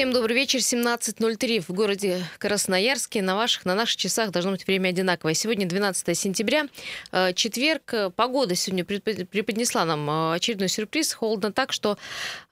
Всем добрый вечер. 17.03 в городе Красноярске. На ваших, на наших часах должно быть время одинаковое. Сегодня 12 сентября, э, четверг. Погода сегодня преподнесла нам э, очередной сюрприз. Холодно так, что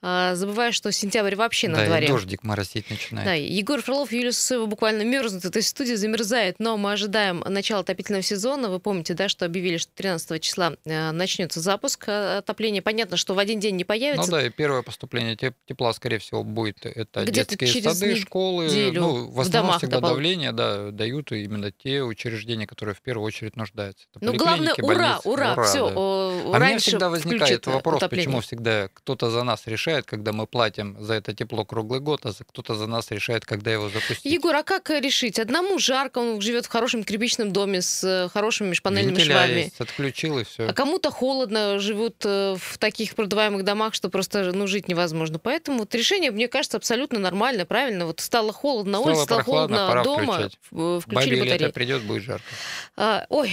э, забывая, что сентябрь вообще на да, дворе. И дождик моросить начинает. Да, Егор Фролов и Юлия Сусоева буквально мерзнут. То есть студия замерзает, но мы ожидаем начала отопительного сезона. Вы помните, да, что объявили, что 13 числа начнется запуск отопления. Понятно, что в один день не появится. Ну да, и первое поступление тепла, скорее всего, будет это детские сады, школы. Ну, в основном в всегда давление да, дают именно те учреждения, которые в первую очередь нуждаются. Это ну, главное, ура, ура, ура, все. Да. А мне всегда возникает вопрос, отопление. почему всегда кто-то за нас решает, когда мы платим за это тепло круглый год, а кто-то за нас решает, когда его запустить. Егор, а как решить? Одному жарко, он живет в хорошем кирпичном доме с э, хорошими межпанельными Вентиля швами. Есть, отключил и все. А кому-то холодно, живут э, в таких продаваемых домах, что просто ну, жить невозможно. Поэтому вот решение, мне кажется, абсолютно нормально, правильно. Вот стало холодно на улице, стало холодно дома, включать. включили Бабе батарею. придет, будет жарко. А, ой,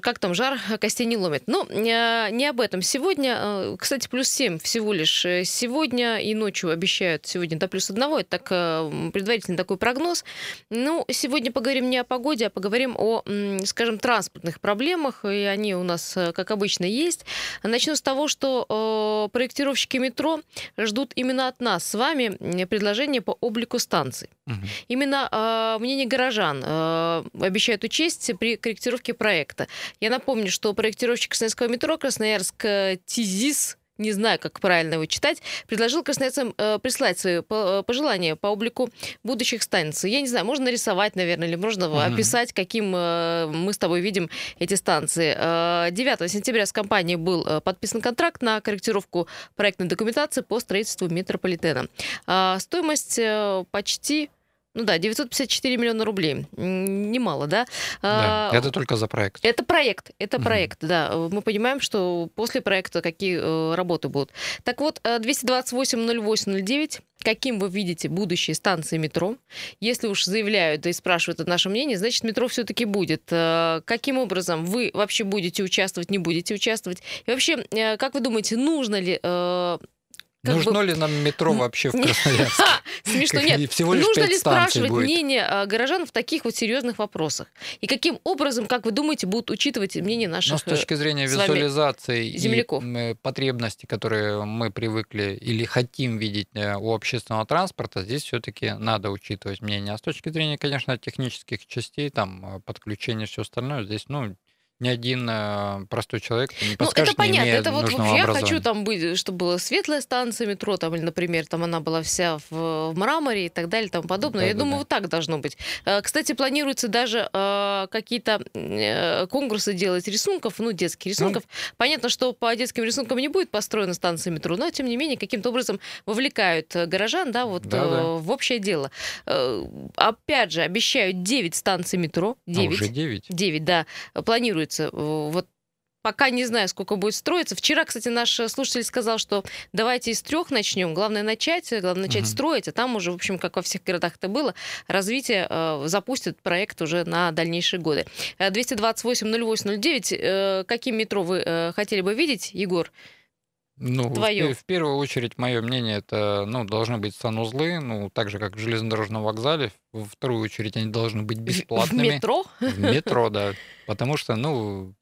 как там жар, костей не ломит. Но ну, не об этом. Сегодня, э, кстати, плюс 7 всего лишь. Э, сегодня и ночью обещают сегодня до плюс одного. Это так, э, предварительный такой прогноз. Ну, сегодня поговорим не о погоде, а поговорим о, скажем, транспортных проблемах. И они у нас, как обычно, есть. Начну с того, что проектировщики метро ждут именно от нас с вами предложение по облику станций. Угу. Именно э, мнение горожан э, обещают учесть при корректировке проекта. Я напомню, что проектировщик Красноярского метро Красноярск ТИЗИС не знаю, как правильно его читать, предложил красноярцам э, прислать свои э, пожелания по облику будущих станций. Я не знаю, можно нарисовать, наверное, или можно угу. описать, каким э, мы с тобой видим эти станции. Э, 9 сентября с компанией был э, подписан контракт на корректировку проектной документации по строительству метрополитена. Э, стоимость э, почти ну да, 954 миллиона рублей. Немало, да? да а, это только за проект. Это проект, это угу. проект, да. Мы понимаем, что после проекта какие э, работы будут. Так вот, 228-08-09, каким вы видите будущие станции метро? Если уж заявляют да и спрашивают это наше мнение, значит, метро все-таки будет. Э, каким образом вы вообще будете участвовать, не будете участвовать? И вообще, э, как вы думаете, нужно ли как Нужно бы... ли нам метро вообще в Красноярске? Смешно, нет. Всего лишь Нужно ли спрашивать будет. мнение а, горожан в таких вот серьезных вопросах? И каким образом, как вы думаете, будут учитывать мнение наших Но с точки зрения визуализации земляков. и потребностей, которые мы привыкли или хотим видеть э, у общественного транспорта, здесь все-таки надо учитывать мнение. А с точки зрения, конечно, технических частей, там, э, подключения, все остальное, здесь, ну, ни один э, простой человек не подскажет, ну, это понятно. Не это вот я хочу там быть, чтобы была светлая станция метро, там, или, например, там она была вся в, в мраморе и так далее и тому подобное. Да, я да, думаю, да. вот так должно быть. Э, кстати, планируется даже э, какие-то э, конкурсы делать рисунков, ну, детских рисунков. Ну. Понятно, что по детским рисункам не будет построена станция метро, но, тем не менее, каким-то образом вовлекают горожан, да, вот да, да. в общее дело. Опять же, обещают 9 станций метро. 9. А уже 9? 9, да. Планируют планируется. Вот Пока не знаю, сколько будет строиться. Вчера, кстати, наш слушатель сказал, что давайте из трех начнем. Главное начать, главное начать угу. строить, а там уже, в общем, как во всех городах это было, развитие э, запустит проект уже на дальнейшие годы. 228-08-09. Э, э, каким метро вы э, хотели бы видеть, Егор? Ну, Твое. В, в первую очередь, мое мнение, это, ну, должны быть санузлы, ну, так же, как в железнодорожном вокзале. Во вторую очередь, они должны быть бесплатными. В метро? В метро, да. Потому что, ну,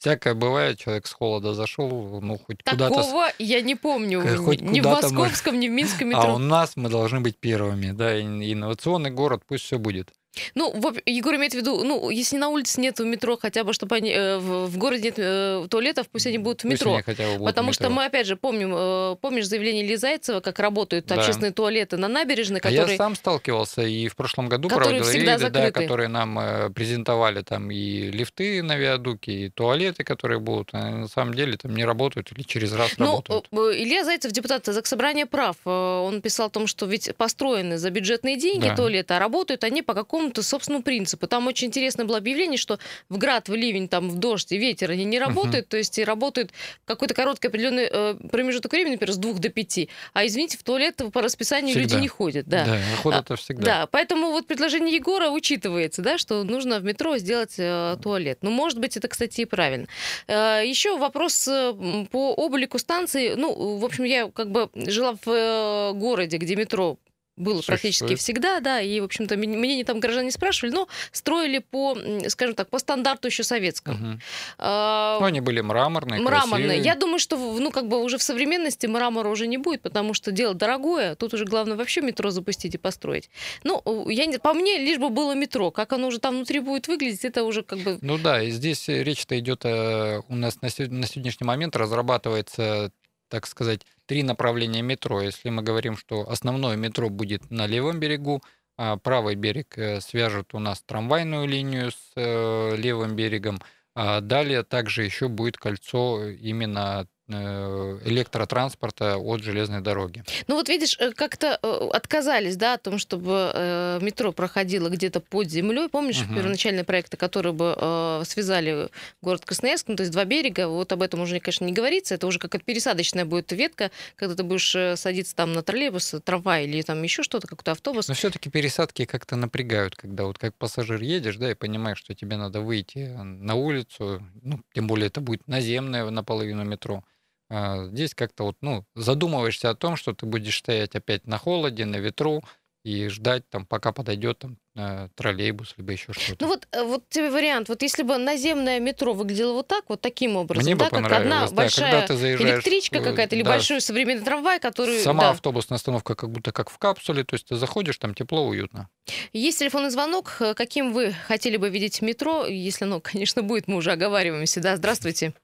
Всякое бывает, человек с холода зашел, ну хоть куда-то... Такого я не помню, хоть ни в московском, мы... ни в минском метро. А у нас мы должны быть первыми, да, инновационный город, пусть все будет. Ну, Егор имеет в виду, ну, если на улице нет метро, хотя бы, чтобы они э, в, городе нет э, туалетов, пусть они будут в метро. Пусть будут Потому что мы, опять же, помним, э, помнишь заявление Ильи Зайцева, как работают да. общественные туалеты на набережной, которые... А я сам сталкивался и в прошлом году которые проводил рейды, да, которые нам презентовали там и лифты на виадуке, и туалеты, которые будут. На самом деле там не работают или через раз ну, работают. Илья Зайцев, депутат Заксобрания прав, он писал о том, что ведь построены за бюджетные деньги да. туалеты, а работают они по какому какому-то собственному принципу. Там очень интересно было объявление, что в град, в ливень, там в дождь и ветер они не работают, uh-huh. то есть и работают какой-то короткий определенный э, промежуток времени, например, с двух до пяти. А извините, в туалет по расписанию всегда. люди не ходят. Да, да ходят а, всегда. Да, поэтому вот предложение Егора учитывается, да, что нужно в метро сделать э, туалет. Ну, может быть, это, кстати, и правильно. Э, еще вопрос э, по облику станции. Ну, в общем, я как бы жила в э, городе, где метро было практически всегда, да, и, в общем-то, мнение там горожане спрашивали, но строили по, скажем так, по стандарту еще советскому. Угу. А, ну, они были мраморные, Мраморные. Красивые. Я думаю, что, ну, как бы уже в современности мрамора уже не будет, потому что дело дорогое, тут уже главное вообще метро запустить и построить. Ну, я не, по мне, лишь бы было метро, как оно уже там внутри будет выглядеть, это уже как бы... Ну да, и здесь речь-то идет, э, у нас на сегодняшний момент разрабатывается так сказать, три направления метро. Если мы говорим, что основное метро будет на левом берегу, а правый берег э, свяжет у нас трамвайную линию с э, левым берегом, а далее также еще будет кольцо именно электротранспорта от железной дороги. Ну вот видишь, э, как-то э, отказались, да, о том, чтобы метро проходило где-то под землей. Помнишь угу. первоначальные проекты, которые бы связали город Красноярск, ну то есть два берега, вот об этом уже, конечно, не говорится, это уже как пересадочная будет ветка, когда ты будешь садиться там на троллейбус, трамвай или там еще что-то, какой-то автобус. Но все-таки пересадки как-то напрягают, когда вот как пассажир едешь, да, и понимаешь, что тебе надо выйти на улицу, ну, тем более это будет наземное наполовину метро. А, здесь как-то вот, ну, задумываешься о том, что ты будешь стоять опять на холоде, на ветру, и ждать там, пока подойдет там э, троллейбус, либо еще что-то. Ну вот, э, вот тебе вариант. Вот если бы наземное метро выглядело вот так, вот таким образом, Мне да, бы как одна да, большая электричка какая-то или да, большой современный трамвай, который... Сама да. автобусная остановка как будто как в капсуле, то есть ты заходишь, там тепло, уютно. Есть телефонный звонок. Каким вы хотели бы видеть метро? Если оно, конечно, будет, мы уже оговариваемся. Да, здравствуйте.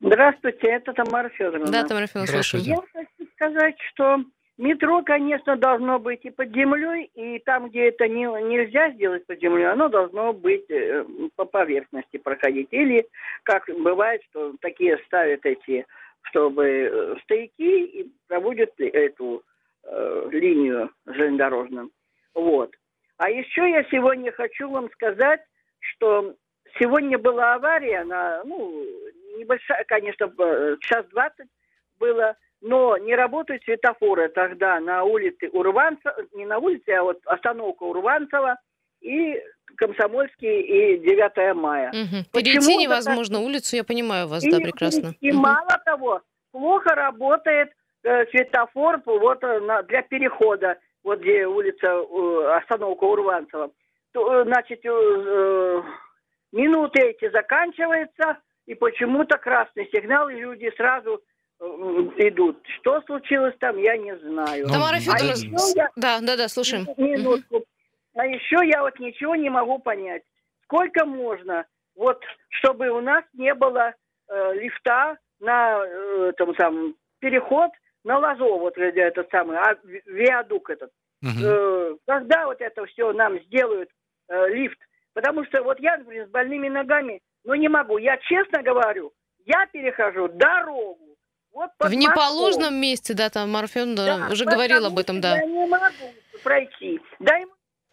Здравствуйте, это Тамара Федоровна. Да, Тамара Федоровна, слушаю. Я хочу сказать, что метро, конечно, должно быть и под землей, и там, где это не, нельзя сделать под землей, оно должно быть э, по поверхности проходить. Или, как бывает, что такие ставят эти, чтобы э, стояки и проводят эту э, линию железнодорожную. Вот. А еще я сегодня хочу вам сказать, что сегодня была авария на, ну, небольшая, конечно, час двадцать было, но не работают светофоры тогда на улице Урванцева, не на улице, а вот остановка Урванцева и Комсомольский и 9 мая. Угу. Перейти невозможно так... улицу, я понимаю вас, и, да, прекрасно. И, и угу. мало того, плохо работает э, светофор вот э, на, для перехода, вот где улица, э, остановка Урванцева. То, э, значит, э, э, минуты эти заканчиваются, и почему-то красный сигнал, и люди сразу э, идут. Что случилось там, я не знаю. Тамара Федоровна, а я... да, да, да, слушаем. Минутку. Угу. А еще я вот ничего не могу понять. Сколько можно, вот, чтобы у нас не было э, лифта на э, этом самом переход на Лазо, вот этот самый, а, виадук этот. Угу. Э, когда вот это все нам сделают, э, лифт? Потому что вот я, например, с больными ногами ну, не могу. Я честно говорю, я перехожу дорогу. Вот в неположенном месте, да, там Марфен да, уже говорил об этом, да. Я не могу пройти. Дай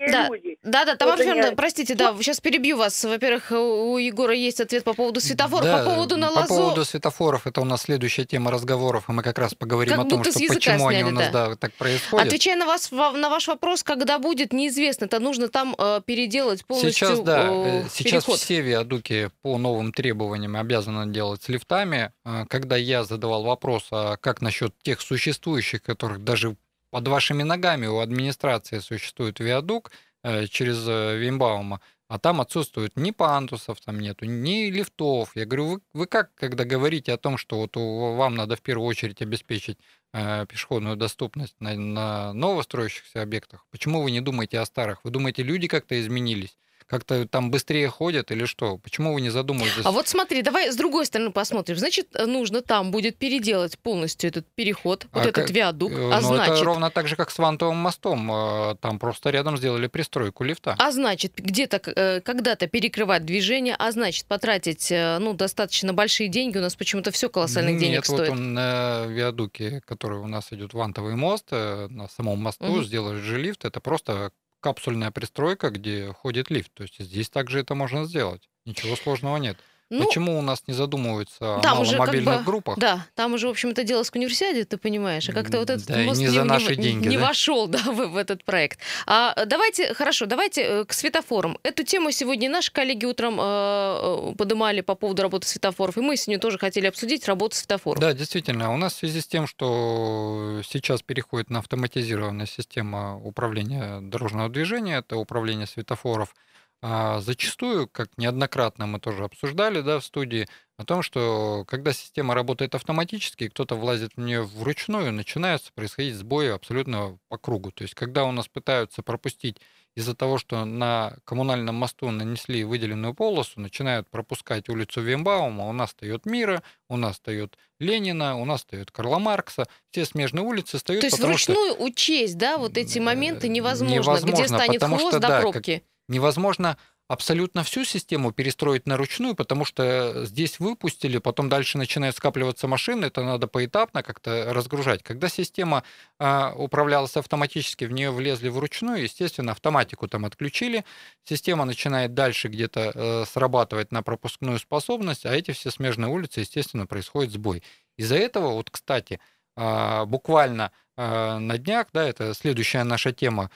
да, люди. Да, да, Тамара Федоровна, я... простите, да, сейчас перебью вас. Во-первых, у Егора есть ответ по поводу светофоров, да, по поводу на По поводу светофоров, это у нас следующая тема разговоров, и мы как раз поговорим как о том, что почему сняли, они у нас да. Да, так происходят. Отвечая на, вас, на ваш вопрос, когда будет, неизвестно. Это нужно там э, переделать полностью Сейчас, да, э, сейчас переход. все виадуки по новым требованиям обязаны делать с лифтами. Э, когда я задавал вопрос, а как насчет тех существующих, которых даже под вашими ногами у администрации существует виадук э, через э, Вимбаума, а там отсутствует ни пандусов там нету, ни лифтов. Я говорю, вы, вы как, когда говорите о том, что вот вам надо в первую очередь обеспечить э, пешеходную доступность на, на новостроящихся объектах, почему вы не думаете о старых? Вы думаете, люди как-то изменились? Как-то там быстрее ходят или что? Почему вы не задумывались? А вот смотри, давай с другой стороны посмотрим. Значит, нужно там будет переделать полностью этот переход, а вот этот как... виадук. Э, а ну, значит... это ровно так же, как с Вантовым мостом. Э, там просто рядом сделали пристройку лифта. А значит, где-то э, когда-то перекрывать движение, а значит, потратить ну, достаточно большие деньги. У нас почему-то все колоссальных Нет, денег вот стоит. вот он на виадуке, который у нас идет Вантовый мост, на самом мосту угу. сделали же лифт. Это просто капсульная пристройка, где ходит лифт. То есть здесь также это можно сделать. Ничего сложного нет. Ну, Почему у нас не задумываются там о маломобильных как бы, группах? Да, там уже, в общем-то, дело с универсиаде, ты понимаешь, а как-то вот этот да, мост не, за наши не, деньги, не да? вошел да, в, в этот проект. А давайте, хорошо, давайте э, к светофорам. Эту тему сегодня наши коллеги утром э, э поднимали по поводу работы светофоров, и мы сегодня тоже хотели обсудить работу светофоров. Да, действительно, у нас в связи с тем, что сейчас переходит на автоматизированная система управления дорожного движения, это управление светофоров, а зачастую, как неоднократно мы тоже обсуждали да, в студии, о том, что когда система работает автоматически, кто-то влазит в нее вручную, начинаются происходить сбои абсолютно по кругу. То есть, когда у нас пытаются пропустить из-за того, что на коммунальном мосту нанесли выделенную полосу, начинают пропускать улицу Вимбаума, у нас встает Мира, у нас встает Ленина, у нас встает Карла Маркса, все смежные улицы встают. То есть вручную что... учесть, да, вот эти моменты невозможно, невозможно где станет хвост что, до да, пробки. Как невозможно абсолютно всю систему перестроить на ручную, потому что здесь выпустили, потом дальше начинают скапливаться машины, это надо поэтапно как-то разгружать. Когда система э, управлялась автоматически, в нее влезли вручную, естественно, автоматику там отключили, система начинает дальше где-то э, срабатывать на пропускную способность, а эти все смежные улицы, естественно, происходит сбой. Из-за этого, вот, кстати, э, буквально на днях, да, это следующая наша тема,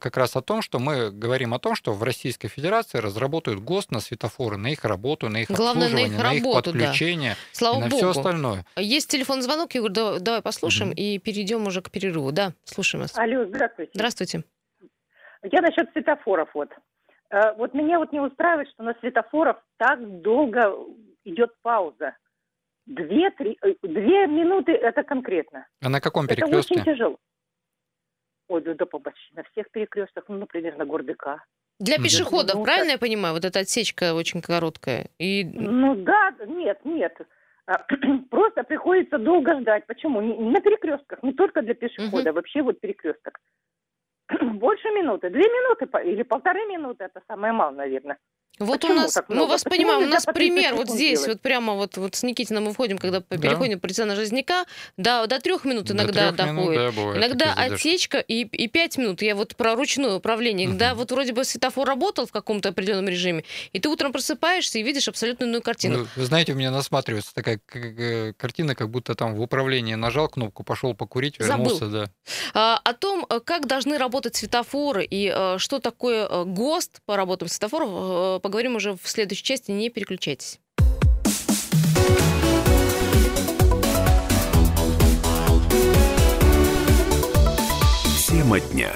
как раз о том, что мы говорим о том, что в Российской Федерации разработают ГОСТ на светофоры, на их работу, на их Главное, обслуживание, на их, на их подключение да. Слава и на Богу. все остальное. Есть телефон звонок, Егор, давай, давай послушаем угу. и перейдем уже к перерыву. Да, слушаем вас. Алло, здравствуйте. Здравствуйте. Я насчет светофоров вот. Э, вот меня вот не устраивает, что на светофорах так долго идет пауза. Две, три, э, две минуты это конкретно. А на каком перекрестке? Это очень тяжело. Ой, да, да почти на всех перекрестках, ну, например, на Гордыка. Для пешеходов, ну, правильно я понимаю? Вот эта отсечка очень короткая. И... Ну да, нет, нет. А, просто приходится долго ждать. Почему? На перекрестках, не только для пешехода, угу. вообще вот перекресток. Больше минуты, две минуты или полторы минуты, это самое мало, наверное. Вот Почему у нас, мы вас Почему понимаем, у нас пример вот здесь, делать? вот прямо вот, вот с Никитиным мы входим, когда да. переходим по на Жизняка, до, до трех минут иногда до доходит. Минут, да, бывает, иногда отсечка и, и пять минут. Я вот про ручное управление. Угу. Когда вот вроде бы светофор работал в каком-то определенном режиме, и ты утром просыпаешься и видишь абсолютно иную картину. Вы, вы знаете, у меня насматривается такая э, картина, как будто там в управлении нажал кнопку, пошел покурить, вернулся, Забыл. да. А, о том, э, как должны работать светофоры и а, что такое ГОСТ по работам светофоров, поговорим уже в следующей части. Не переключайтесь. Тема дня.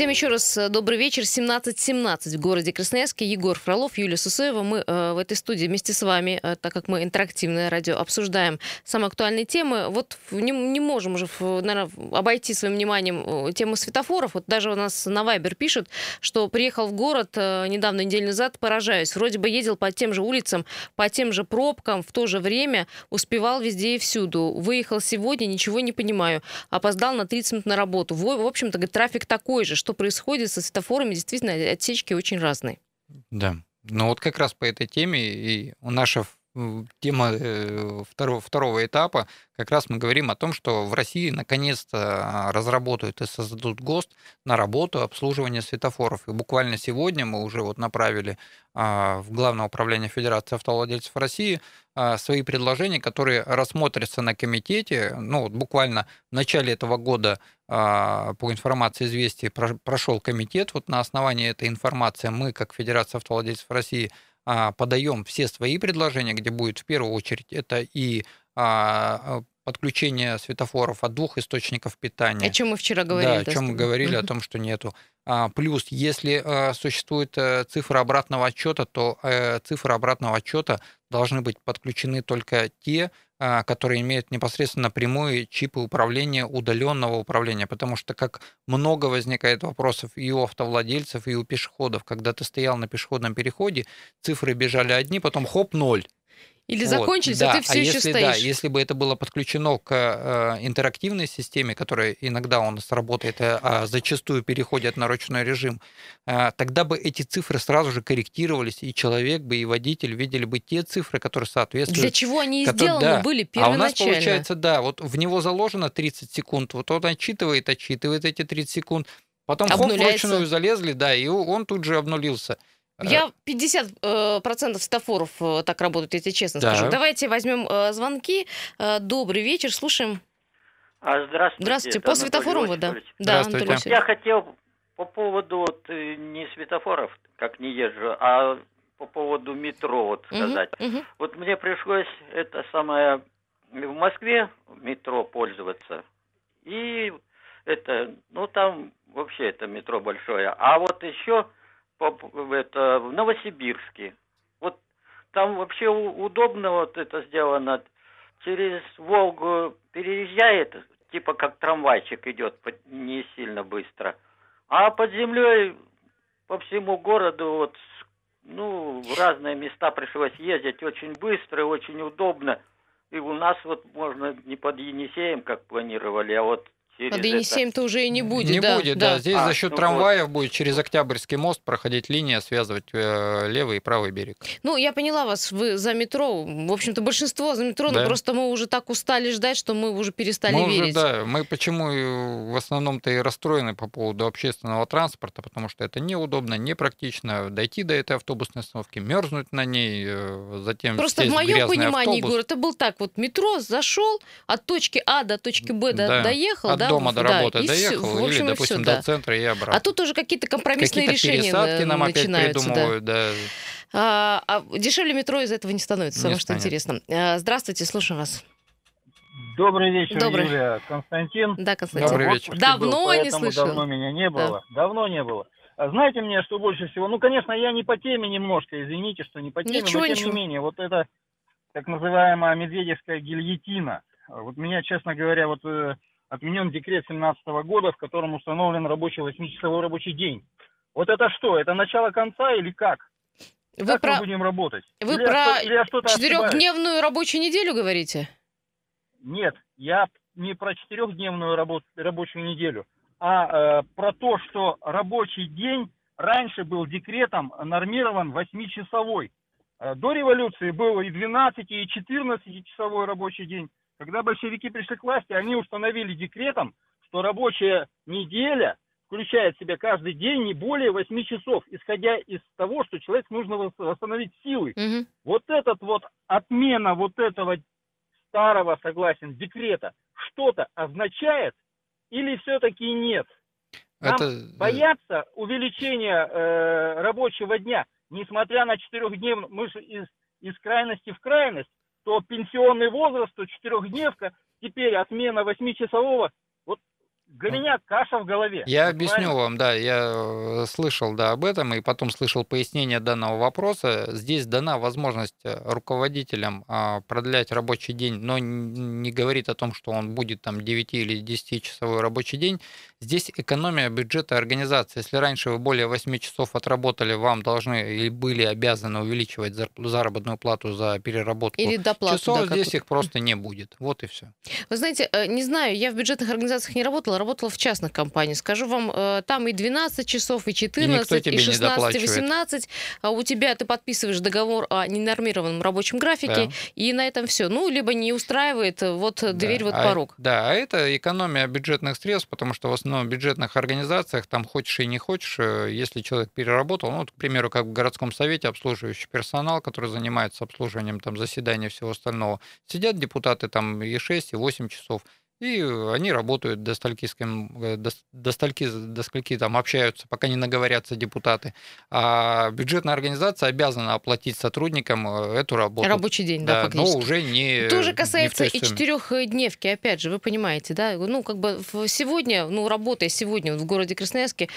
Всем еще раз э, добрый вечер. 17.17 в городе Красноярске. Егор Фролов, Юлия Сусоева. Мы э, в этой студии вместе с вами, э, так как мы интерактивное радио, обсуждаем самые актуальные темы. Вот не, не можем уже, наверное, обойти своим вниманием тему светофоров. Вот даже у нас на Вайбер пишут, что приехал в город недавно, неделю назад, поражаюсь. Вроде бы ездил по тем же улицам, по тем же пробкам, в то же время успевал везде и всюду. Выехал сегодня, ничего не понимаю. Опоздал на 30 минут на работу. В общем-то, трафик такой же, что что происходит со светофорами, действительно, отсечки очень разные. Да. Ну вот как раз по этой теме и наша тема э, второго, второго этапа, как раз мы говорим о том, что в России наконец-то разработают и создадут ГОСТ на работу обслуживания светофоров. И буквально сегодня мы уже вот направили а, в Главное управление Федерации автовладельцев России а, свои предложения, которые рассмотрятся на комитете. Ну, вот буквально в начале этого года а, по информации известий прошел комитет. Вот на основании этой информации мы, как Федерация автовладельцев России, а, подаем все свои предложения, где будет в первую очередь это и а, подключение светофоров от двух источников питания. О чем мы вчера говорили. Да, о чем мы говорили, угу. о том, что нету. А, плюс, если а, существует а, цифра обратного отчета, то а, цифры обратного отчета должны быть подключены только те, а, которые имеют непосредственно прямые чипы управления, удаленного управления, потому что как много возникает вопросов и у автовладельцев, и у пешеходов, когда ты стоял на пешеходном переходе, цифры бежали одни, потом хоп, ноль. Или вот, закончились, да. а ты все а еще если, стоишь. Да, если бы это было подключено к э, интерактивной системе, которая иногда у нас работает, э, а зачастую переходит на ручной режим, э, тогда бы эти цифры сразу же корректировались, и человек бы, и водитель видели бы те цифры, которые соответствуют. Для чего они которые, сделаны да. были первоначально. А у нас получается, да, вот в него заложено 30 секунд, вот он отчитывает, отчитывает эти 30 секунд, потом хоп, вручную залезли, да, и он тут же обнулился. Я 50% процентов светофоров так работают, тебе честно да. скажу. Давайте возьмем звонки. Добрый вечер, слушаем. А, здравствуйте. Здравствуйте. По светофорам вы, да? Да, Анатолий Я хотел по поводу вот, не светофоров, как не езжу, а по поводу метро вот сказать. Угу, угу. Вот мне пришлось это самое в Москве метро пользоваться. И это, ну там вообще это метро большое. А вот еще это, в Новосибирске. Вот там вообще удобно вот это сделано. Через Волгу переезжает, типа как трамвайчик идет не сильно быстро. А под землей по всему городу вот ну, в разные места пришлось ездить очень быстро, очень удобно. И у нас вот можно не под Енисеем, как планировали, а вот через Под Енисеем-то уже и не будет, Не да, будет, да. да. Здесь а, за счет ну трамваев вот. будет через Октябрьский мост проходить линия, связывать э, левый и правый берег. Ну, я поняла вас, вы за метро. В общем-то, большинство за метро, да. но просто мы уже так устали ждать, что мы уже перестали мы верить. Уже, да, мы почему в основном-то и расстроены по поводу общественного транспорта, потому что это неудобно, непрактично дойти до этой автобусной остановки, мерзнуть на ней, э, затем Просто в моем понимании, Егор, это был так, вот метро зашел от точки А до точки Б да. доехал, от да, дома до работы да, доехал, все, или, допустим, все, да. до центра и обратно. А тут уже какие-то компромиссные какие решения пересадки нам опять придумывают, да. да. А, а дешевле метро из этого не становится, самое что интересно. А, здравствуйте, слушаю вас. Добрый вечер, Добрый. Юлия. Константин. Да, Константин. Добрый вечер. Давно был, не слышал. Давно меня не было. Да. Давно не было. А знаете мне, что больше всего? Ну, конечно, я не по теме немножко, извините, что не по теме, ничего, но тем ничего. не менее, вот это так называемая медведевская гильотина. Вот меня, честно говоря, вот э, отменен декрет 17 года, в котором установлен рабочий 8-часовой рабочий день. Вот это что? Это начало конца или как? Вы как про... мы будем работать? Вы или про четырехдневную рабочую неделю говорите? Нет, я не про четырехдневную рабо- рабочую неделю, а э, про то, что рабочий день раньше был декретом нормирован 8-часовой. Э, до революции был и 12, и 14-часовой рабочий день. Когда большевики пришли к власти, они установили декретом, что рабочая неделя включает в себя каждый день не более 8 часов, исходя из того, что человек нужно восстановить силы. Угу. Вот этот вот отмена вот этого старого, согласен, декрета что-то означает или все-таки нет? Нам Это... боятся увеличения э, рабочего дня, несмотря на четырехдневную, мы же из, из крайности в крайность, то пенсионный возраст, то четырехдневка, теперь отмена восьмичасового, для меня каша в голове. Я вот объясню вам, да, я э, слышал да, об этом и потом слышал пояснение данного вопроса. Здесь дана возможность э, руководителям а, продлять рабочий день, но не говорит о том, что он будет там 9 или 10 часовой рабочий день. Здесь экономия бюджета организации. Если раньше вы более 8 часов отработали, вам должны или были обязаны увеличивать заработную плату за переработку или доплату, часов, да, здесь их просто не будет. Вот и все. Вы знаете, э, не знаю, я в бюджетных организациях не работала, работала в частных компаниях. Скажу вам, э, там и 12 часов, и 14, и, и 16, и 18. А у тебя ты подписываешь договор о ненормированном рабочем графике, да. и на этом все. Ну, либо не устраивает, э, вот да. дверь, вот а, порог. Да, а это экономия бюджетных средств, потому что в основном в бюджетных организациях, там хочешь и не хочешь, э, если человек переработал, ну, вот, к примеру, как в городском совете обслуживающий персонал, который занимается обслуживанием там заседания и всего остального, сидят депутаты там и 6, и 8 часов. И они работают до стольки, э, до, до, стольки, до скольки там общаются, пока не наговорятся депутаты. А бюджетная организация обязана оплатить сотрудникам э, эту работу. Рабочий день, да, да фактически. Но уже не Тоже касается не и четырехдневки, опять же, вы понимаете, да? Ну, как бы сегодня, ну, работая сегодня в городе Красноярске,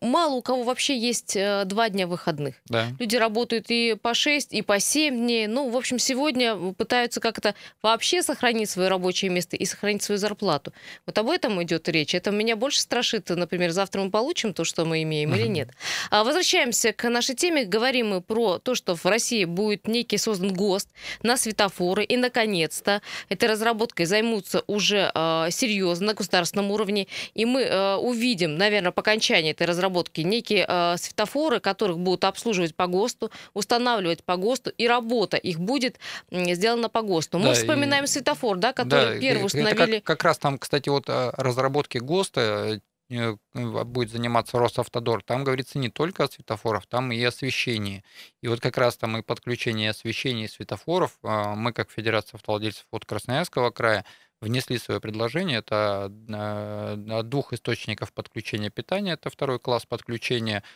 мало у кого вообще есть э, два дня выходных. Да. Люди работают и по 6, и по 7 дней. Ну, в общем, сегодня пытаются как-то вообще сохранить свое рабочее место и сохранить сохранить свою зарплату. Вот об этом идет речь. Это меня больше страшит, например, завтра мы получим то, что мы имеем, или нет. А возвращаемся к нашей теме. Говорим мы про то, что в России будет некий создан ГОСТ на светофоры. И, наконец-то, этой разработкой займутся уже э, серьезно на государственном уровне. И мы э, увидим, наверное, по окончании этой разработки некие э, светофоры, которых будут обслуживать по ГОСТу, устанавливать по ГОСТу, и работа их будет сделана по ГОСТу. Мы да, вспоминаем и... светофор, да, который да, первый установили как, как раз там, кстати, вот разработки ГОСТа э, будет заниматься Росавтодор, там говорится не только о светофорах, там и освещении. И вот как раз там и подключение освещения и светофоров, а, мы как Федерация автовладельцев от Красноярского края внесли свое предложение. Это от двух источников подключения питания, это второй класс подключения а,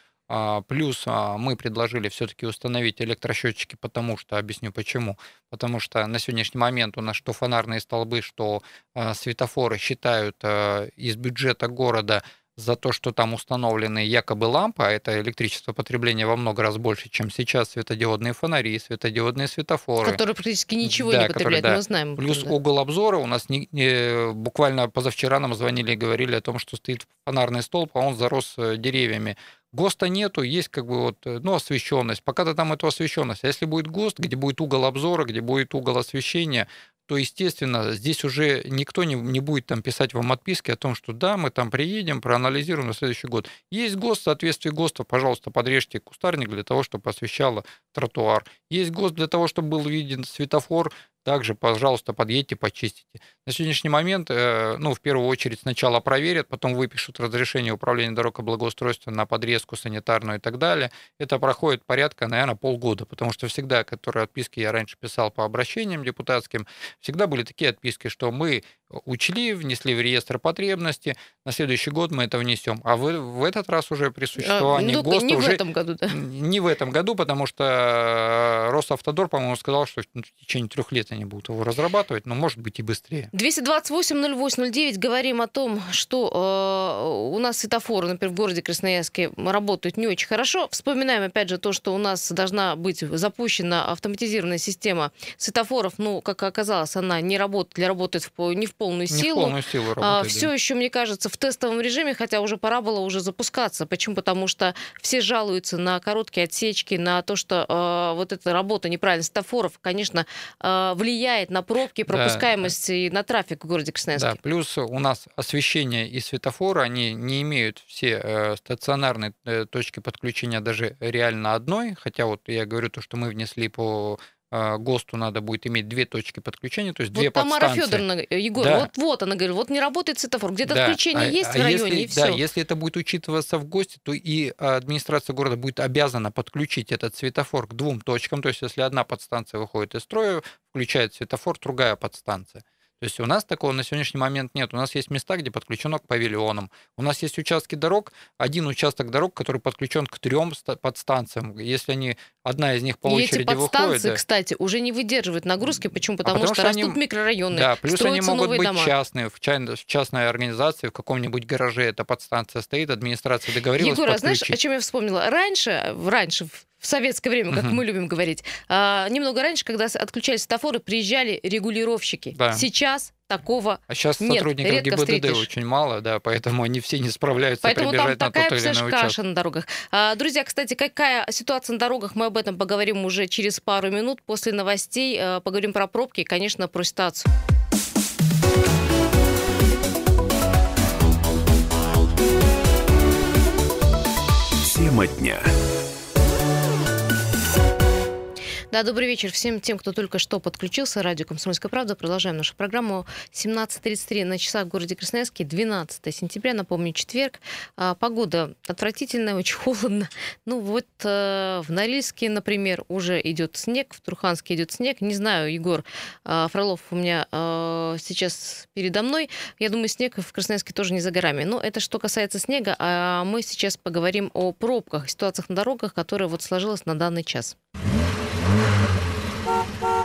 плюс а, мы предложили все-таки установить электросчетчики, потому что, объясню почему. Потому что на сегодняшний момент у нас что фонарные столбы, что а, светофоры считают из бюджета города за то, что там установлены якобы лампы, а это электричество потребления во много раз больше, чем сейчас светодиодные фонари, светодиодные светофоры. Которые практически ничего да, не потребляют, которые, да. мы знаем. Плюс да. угол обзора у нас не, не, буквально позавчера нам звонили и говорили о том, что стоит фонарный столб, а он зарос э, деревьями. ГОСТа нету, есть как бы вот, э, ну, освещенность. Пока-то там эту освещенность. А если будет ГОСТ, где будет угол обзора, где будет угол освещения, то, естественно, здесь уже никто не, не будет там писать вам отписки о том, что да, мы там приедем, проанализируем на следующий год. Есть ГОСТ, в соответствии ГОСТа, пожалуйста, подрежьте кустарник для того, чтобы освещало тротуар. Есть ГОСТ для того, чтобы был виден светофор, также, пожалуйста, подъедьте, почистите. На сегодняшний момент, э, ну, в первую очередь, сначала проверят, потом выпишут разрешение управления дорог и благоустройства на подрезку санитарную и так далее. Это проходит порядка, наверное, полгода, потому что всегда, которые отписки я раньше писал по обращениям депутатским, всегда были такие отписки, что мы учли, внесли в реестр потребности, на следующий год мы это внесем. А в, в этот раз уже при существовании а, ну, ГОСТа не уже... в этом году, да? Не в этом году, потому что Росавтодор, по-моему, сказал, что в течение трех лет они будут его разрабатывать, но может быть и быстрее. 228-08-09 говорим о том, что э, у нас светофоры, например, в городе Красноярске работают не очень хорошо. Вспоминаем, опять же, то, что у нас должна быть запущена автоматизированная система светофоров. Ну, как оказалось, она не работает, работает в, не в полную силу. Не в полную силу а, работает, а, Все да. еще, мне кажется, в тестовом режиме, хотя уже пора было уже запускаться. Почему? Потому что все жалуются на короткие отсечки, на то, что э, вот эта работа неправильно светофоров, конечно, э, влияет на пробки, пропускаемость да. и на трафик в городе Красноярске. Да, плюс у нас освещение и светофоры, они не имеют все э, стационарные э, точки подключения даже реально одной, хотя вот я говорю то, что мы внесли по ГОСТу надо будет иметь две точки подключения, то есть вот две Тамара подстанции. Федоровна, э, Егор, да. вот, вот она говорит, вот не работает светофор, где-то да. включение а, есть а в районе, если, и все. Да, если это будет учитываться в ГОСТе, то и администрация города будет обязана подключить этот светофор к двум точкам, то есть если одна подстанция выходит из строя, включает светофор, другая подстанция. То есть у нас такого на сегодняшний момент нет. У нас есть места, где подключено к павильонам. У нас есть участки дорог, один участок дорог, который подключен к трем подстанциям. Если они одна из них по и очереди эти подстанции, выходит, кстати, уже не выдерживают нагрузки. Почему? Потому, а потому что, что растут они, микрорайоны. Да, плюс они могут быть дома. частные. В, в частной организации, в каком-нибудь гараже эта подстанция стоит, администрация договорилась Егор, а знаешь, о чем я вспомнила? Раньше, раньше в советское время, как угу. мы любим говорить. А, немного раньше, когда отключались светофоры, приезжали регулировщики. Да. Сейчас такого А сейчас нет, сотрудников ГИБДД встретишь. очень мало, да, поэтому они все не справляются поэтому прибежать там на такая, тот или иной каша на дорогах. А, друзья, кстати, какая ситуация на дорогах, мы об этом поговорим уже через пару минут. После новостей а, поговорим про пробки и, конечно, про ситуацию. Тема дня. Да, добрый вечер всем тем, кто только что подключился. Радио «Комсомольская правда». Продолжаем нашу программу. 17.33 на часах в городе Красноярске. 12 сентября, напомню, четверг. А, погода отвратительная, очень холодно. Ну вот э, в Норильске, например, уже идет снег, в Труханске идет снег. Не знаю, Егор э, Фролов у меня э, сейчас передо мной. Я думаю, снег в Красноярске тоже не за горами. Но это что касается снега. А мы сейчас поговорим о пробках, ситуациях на дорогах, которая вот сложилась на данный час.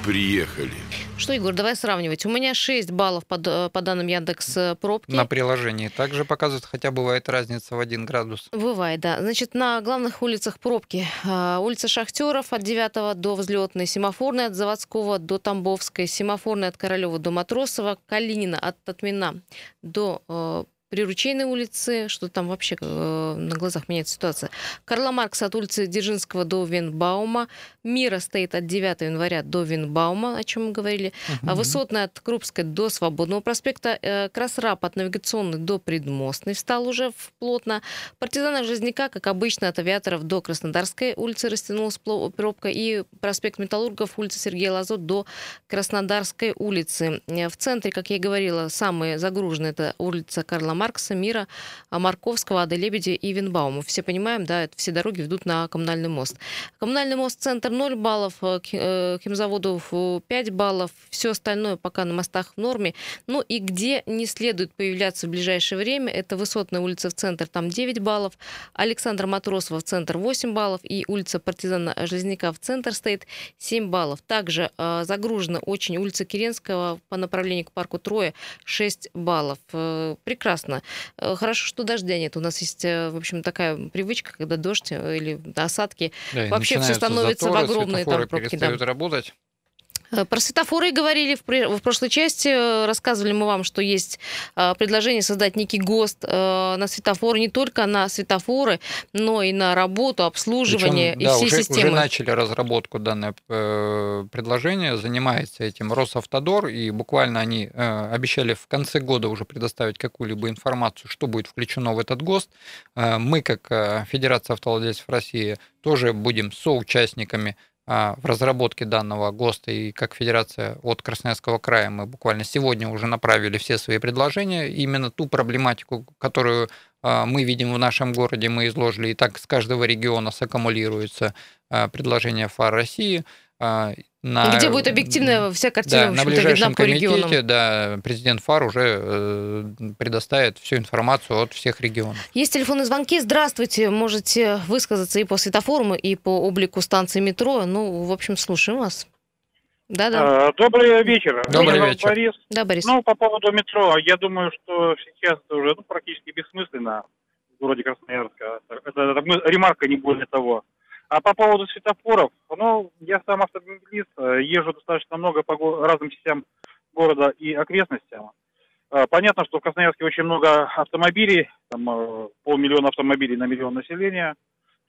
Приехали. Что, Егор, давай сравнивать. У меня 6 баллов по, э, по данным Яндекс э, пробки. На приложении также показывает, хотя бывает разница в 1 градус. Бывает, да. Значит, на главных улицах пробки. Э, улица Шахтеров от 9 до Взлетной, Семафорная от Заводского до Тамбовской, Семафорная от Королева до Матросова, Калинина от Татмина до при Ручейной улице, что там вообще э, на глазах меняется ситуация. Карла Маркса от улицы Дзержинского до Венбаума. Мира стоит от 9 января до Венбаума, о чем мы говорили. Uh-huh. Высотная от Крупской до Свободного проспекта. Э, Красрап от Навигационной до Предмостной встал уже плотно. Партизана Жизняка, как обычно, от Авиаторов до Краснодарской улицы растянулась пробка. И проспект Металлургов, улица Сергея Лазот до Краснодарской улицы. Э, в центре, как я и говорила, самые загруженные это улица Карла Маркса, Мира, Марковского, Ады Лебеди и Винбаума. Все понимаем, да, это все дороги ведут на коммунальный мост. Коммунальный мост центр 0 баллов, к химзаводу 5 баллов, все остальное пока на мостах в норме. Ну и где не следует появляться в ближайшее время, это Высотная улица в центр, там 9 баллов, Александра Матросова в центр 8 баллов и улица Партизана Железняка в центр стоит 7 баллов. Также э, загружена очень улица Керенского по направлению к парку Троя 6 баллов. Э, прекрасно. Э, хорошо, что дождя нет. У нас есть, э, в общем, такая привычка, когда дождь э, или осадки, да, вообще все становится заторы, в огромные там пробки. Да. работать. Э, про светофоры говорили в, прошлой части. Э, рассказывали мы вам, что есть э, предложение создать некий ГОСТ на светофоры, не только на светофоры, но и на работу, обслуживание Причем, и да, всей уже, системы. Уже начали разработку данное предложение, занимается этим Росавтодор, и буквально они обещали в конце года уже предоставить какую-либо информацию, что будет включено в этот ГОСТ. Мы, как Федерация автовладельцев России, тоже будем соучастниками в разработке данного ГОСТа и как Федерация от Красноярского края мы буквально сегодня уже направили все свои предложения. Именно ту проблематику, которую а, мы видим в нашем городе, мы изложили, и так с каждого региона саккумулируется а, предложение ФАР России – а, на, Где будет объективная вся картина, да, в на ближайшем по комитете, да, президент ФАР уже э, предоставит всю информацию от всех регионов. Есть телефонные звонки. Здравствуйте. Можете высказаться и по светофоруму, и по облику станции метро. Ну, в общем, слушаем вас. Да, да. Добрый вечер. Добрый вечер. Борис. Да, Борис. Ну, по поводу метро, я думаю, что сейчас это уже ну, практически бессмысленно в городе Красноярска. Это, это ремарка не более того. А по поводу светофоров, ну, я сам автомобилист, э, езжу достаточно много по разным частям города и окрестностям. Э, понятно, что в Красноярске очень много автомобилей, там э, полмиллиона автомобилей на миллион населения.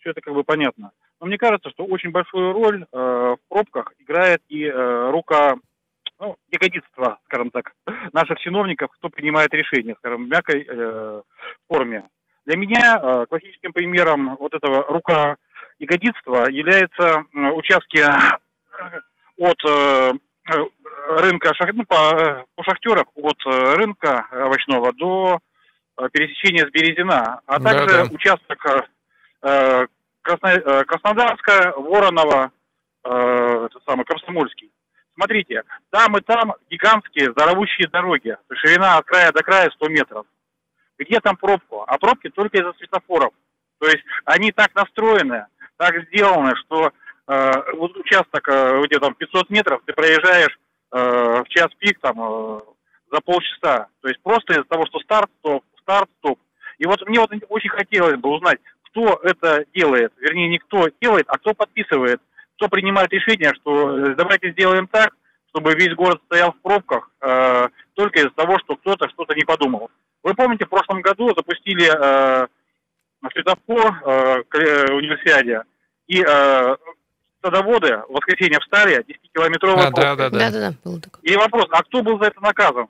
Все это как бы понятно. Но мне кажется, что очень большую роль в пробках играет и рука, ну, ягодицтво, скажем так, наших чиновников, кто принимает решения, скажем, в мягкой форме. Для меня классическим примером вот этого рука ягодицтва является участки э, от э, рынка ну, по, по шахтерах от э, рынка овощного до пересечения с Березина, а также да, да. участок э, Красно, Краснодарская, Воронова, э, это самый Комсомольский. Смотрите, там и там гигантские здоровущие дороги, ширина от края до края 100 метров. Где там пробку? А пробки только из-за светофоров. То есть они так настроены, так сделано, что э, вот участок э, где там 500 метров ты проезжаешь э, в час пик там э, за полчаса. То есть просто из-за того, что старт-стоп, старт-стоп. И вот мне вот очень хотелось бы узнать, кто это делает. Вернее, не кто делает, а кто подписывает, кто принимает решение, что э, давайте сделаем так, чтобы весь город стоял в пробках э, только из-за того, что кто-то что-то не подумал. Вы помните, в прошлом году запустили э, светофор э, к э, универсиаде, и э, садоводы в воскресенье встали 10-километровой а, да, да, да. Да, да, И вопрос, а кто был за это наказан?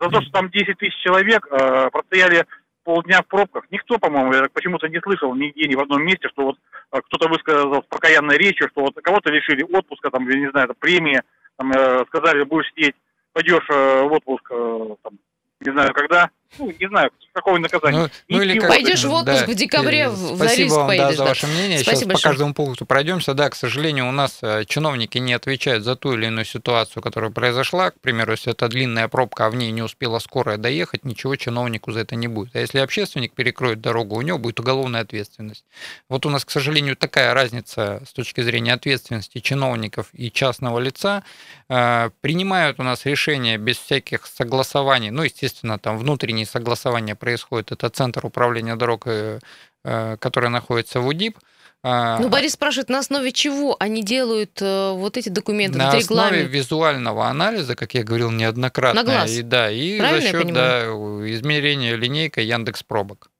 За то, что там 10 тысяч человек э, простояли полдня в пробках. Никто, по-моему, я почему-то не слышал нигде, ни в одном месте, что вот э, кто-то высказал с покаянной речью, что вот кого-то лишили отпуска, там, я не знаю, там, премии, там, э, сказали, будешь сидеть, пойдешь э, в отпуск, э, там, не знаю, когда, ну, не знаю, какого наказания. Ну, ну или как... Пойдешь в отпуск да, в декабре, в Спасибо вам поедешь, да, за ваше мнение. Спасибо Сейчас большое. по каждому пункту пройдемся. Да, к сожалению, у нас э, чиновники не отвечают за ту или иную ситуацию, которая произошла. К примеру, если это длинная пробка, а в ней не успела скорая доехать, ничего чиновнику за это не будет. А если общественник перекроет дорогу, у него будет уголовная ответственность. Вот у нас, к сожалению, такая разница с точки зрения ответственности чиновников и частного лица. Э, принимают у нас решения без всяких согласований, ну, естественно, там внутренние согласования происходят, это Центр управления дорог, э, э, который находится в УДИП, а, ну, Борис спрашивает, на основе чего они делают вот эти документы, на основе регламент? визуального анализа, как я говорил неоднократно. На глаз. И, да, и Правильно за счет да, измерения линейкой Яндекс Пробок.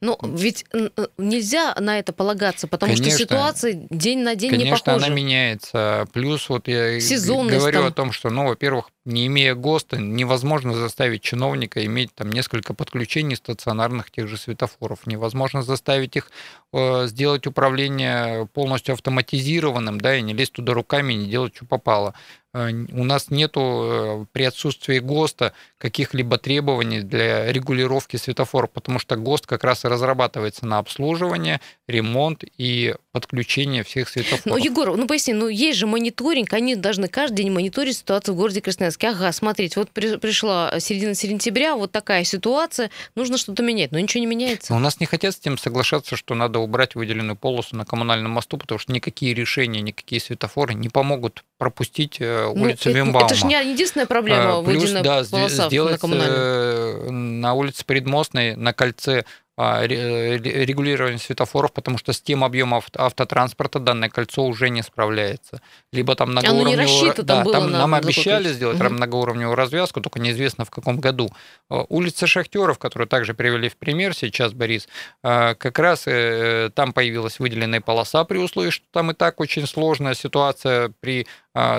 Ну, ведь э, нельзя на это полагаться, потому конечно, что ситуация день на день конечно, не похожа. Конечно, она меняется. Плюс вот я говорю там. о том, что, ну, во-первых, не имея ГОСТа, невозможно заставить чиновника иметь там несколько подключений стационарных тех же светофоров. Невозможно заставить их э, сделать управление полностью автоматизированным, да, и не лезть туда руками, не делать, что попало. Э, у нас нету э, при отсутствии ГОСТа каких-либо требований для регулировки светофоров, потому что ГОСТ как раз и разрабатывается на обслуживание, ремонт и подключение всех светофоров. Ну, Егор, ну поясни, ну есть же мониторинг, они должны каждый день мониторить ситуацию в городе Красноярске. Ага, смотрите, вот при, пришла середина сентября, вот такая ситуация, нужно что-то менять, но ничего не меняется. Но у нас не хотят с тем соглашаться, что надо убрать выделенную полосу на коммунальном мосту, потому что никакие решения, никакие светофоры не помогут пропустить э, ну, улицу ну, Вимбаума. Это же не единственная проблема, а, Плюс, да, сделать на, э, на улице Предмостной, на кольце а, регулирование светофоров, потому что с тем объемом автотранспорта данное кольцо уже не справляется. Либо там многоуровневую... да, там, там нам обещали сделать угу. многоуровневую развязку, только неизвестно в каком году. Улица Шахтеров, которую также привели в пример сейчас, Борис, как раз э, там появилась выделенная полоса при условии, что там и так очень сложная ситуация при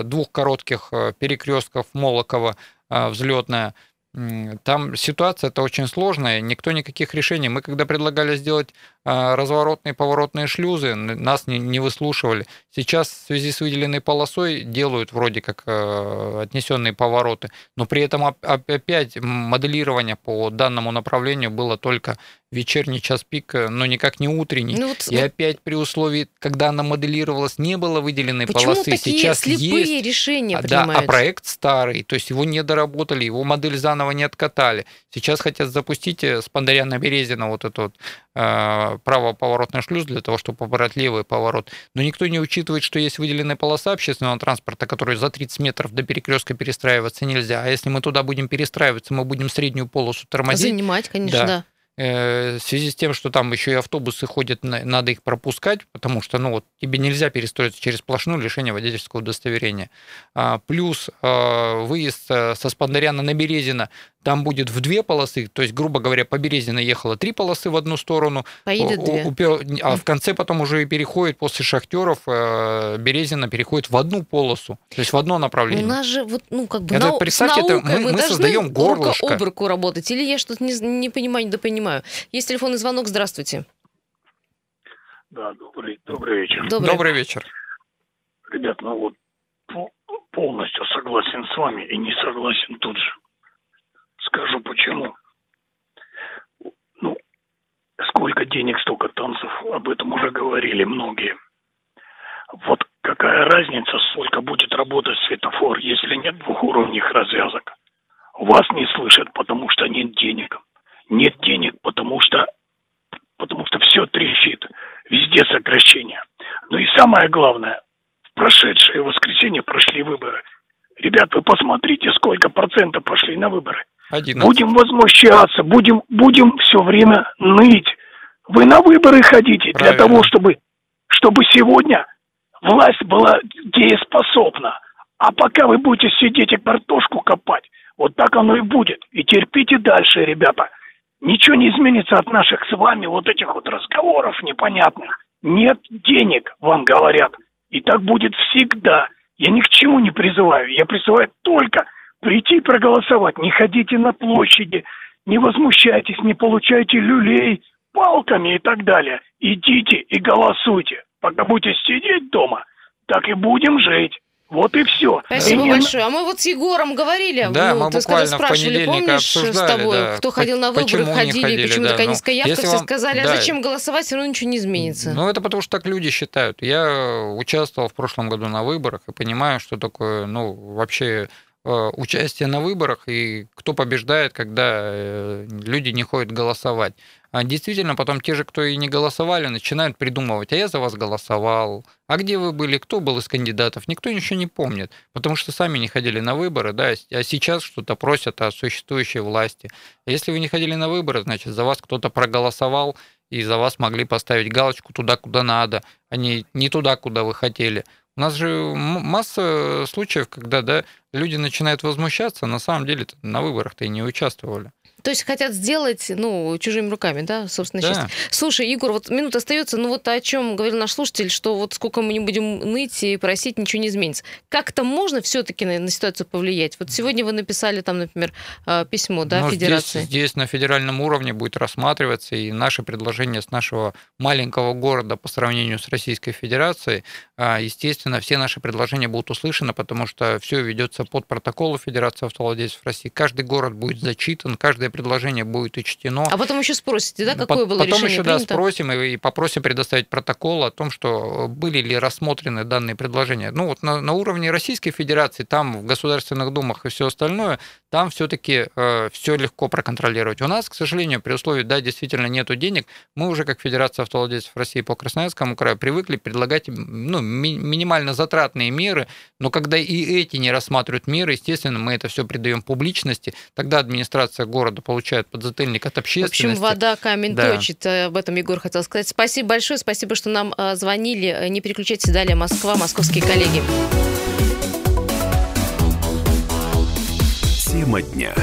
двух коротких э, перекрестках Молокова взлетная. Там ситуация это очень сложная, никто никаких решений. Мы когда предлагали сделать а, разворотные поворотные шлюзы, нас не, не выслушивали. Сейчас в связи с выделенной полосой делают вроде как а, отнесенные повороты, но при этом опять моделирование по данному направлению было только вечерний час пик, но никак не утренний. Ну, вот, и вот... опять при условии, когда она моделировалась, не было выделенной Почему полосы. Такие Сейчас слепые есть. решения а, да, а проект старый, то есть его не доработали, его модель заново не откатали. Сейчас хотят запустить э, с Пандаряна Березина вот этот вот Э, правоповоротный шлюз для того, чтобы побрать левый поворот. Но никто не учитывает, что есть выделенная полоса общественного транспорта, которая за 30 метров до перекрестка перестраиваться нельзя. А если мы туда будем перестраиваться, мы будем среднюю полосу тормозить. Занимать, конечно, да. да. Э, в связи с тем, что там еще и автобусы ходят, надо их пропускать, потому что ну, вот, тебе нельзя перестроиться через сплошную лишение водительского удостоверения. А, плюс э, выезд со Спандаряна на Березина там будет в две полосы, то есть, грубо говоря, по Березиной ехало три полосы в одну сторону, Поедет две. а в конце потом уже переходит после шахтеров, э, Березина переходит в одну полосу, то есть в одно направление. У нас же вот, ну, как бы, это, нау- представьте, это мы, мы, мы создаем горлышко. рука об руку работать, или я что-то не, не понимаю, не допонимаю. Есть телефонный звонок, здравствуйте. Да, добрый, добрый вечер. Добрый. добрый вечер. Ребят, ну вот полностью согласен с вами и не согласен тут же. Скажу почему. Ну, сколько денег, столько танцев, об этом уже говорили многие. Вот какая разница, сколько будет работать светофор, если нет двухуровневых развязок? Вас не слышат, потому что нет денег. Нет денег, потому что потому что все трещит. Везде сокращения. Ну и самое главное, в прошедшее воскресенье прошли выборы. Ребят, вы посмотрите, сколько процентов пошли на выборы. 11. Будем возмущаться, будем, будем все время ныть. Вы на выборы ходите Правильно. для того, чтобы, чтобы сегодня власть была дееспособна. А пока вы будете сидеть и картошку копать, вот так оно и будет. И терпите дальше, ребята. Ничего не изменится от наших с вами вот этих вот разговоров непонятных. Нет денег, вам говорят. И так будет всегда. Я ни к чему не призываю. Я призываю только прийти проголосовать. Не ходите на площади, не возмущайтесь, не получайте люлей палками и так далее. Идите и голосуйте. Пока будете сидеть дома, так и будем жить. Вот и все. Спасибо и большое. А мы вот с Егором говорили, да, ну, мы ты сказал, спрашивали, помнишь, с тобой, да, кто ходил на выборы, почему ходили, ходили, почему да, такая ну, низкая явка, все вам... сказали, а да. зачем голосовать, все равно ничего не изменится. Ну, это потому что так люди считают. Я участвовал в прошлом году на выборах и понимаю, что такое, ну, вообще Э, участие на выборах и кто побеждает, когда э, люди не ходят голосовать. А действительно, потом те же, кто и не голосовали, начинают придумывать, а я за вас голосовал, а где вы были, кто был из кандидатов, никто ничего не помнит, потому что сами не ходили на выборы, да, а сейчас что-то просят о существующей власти. А если вы не ходили на выборы, значит, за вас кто-то проголосовал, и за вас могли поставить галочку туда, куда надо, а не, не туда, куда вы хотели. У нас же масса случаев, когда да, люди начинают возмущаться, на самом деле на выборах-то и не участвовали. То есть хотят сделать, ну, чужими руками, да, собственно, да. счастье. Слушай, Егор, вот минута остается, ну вот о чем говорил наш слушатель, что вот сколько мы не будем ныть и просить, ничего не изменится. Как-то можно все-таки на, на ситуацию повлиять? Вот сегодня вы написали там, например, а, письмо, да, ну, Федерации. Здесь, здесь на федеральном уровне будет рассматриваться, и наше предложение с нашего маленького города по сравнению с Российской Федерацией, а, естественно, все наши предложения будут услышаны, потому что все ведется под протоколы Федерации автовладельцев России. Каждый город будет зачитан, каждая каждое предложение будет учтено. А потом еще спросите, да, какое было потом решение еще, принято? да, спросим и, и попросим предоставить протокол о том, что были ли рассмотрены данные предложения. Ну вот на, на уровне Российской Федерации, там в государственных думах и все остальное, там все-таки э, все легко проконтролировать. У нас, к сожалению, при условии, да, действительно нету денег, мы уже как Федерация автовладельцев России по Красноярскому краю привыкли предлагать ну, ми- минимально затратные меры, но когда и эти не рассматривают меры, естественно, мы это все придаем публичности, тогда администрация города получает подзатыльник от общественности. В общем, вода камень да. точит. Э, об этом Егор хотел сказать. Спасибо большое, спасибо, что нам э, звонили. Не переключайтесь далее. Москва, московские коллеги. Тема дня.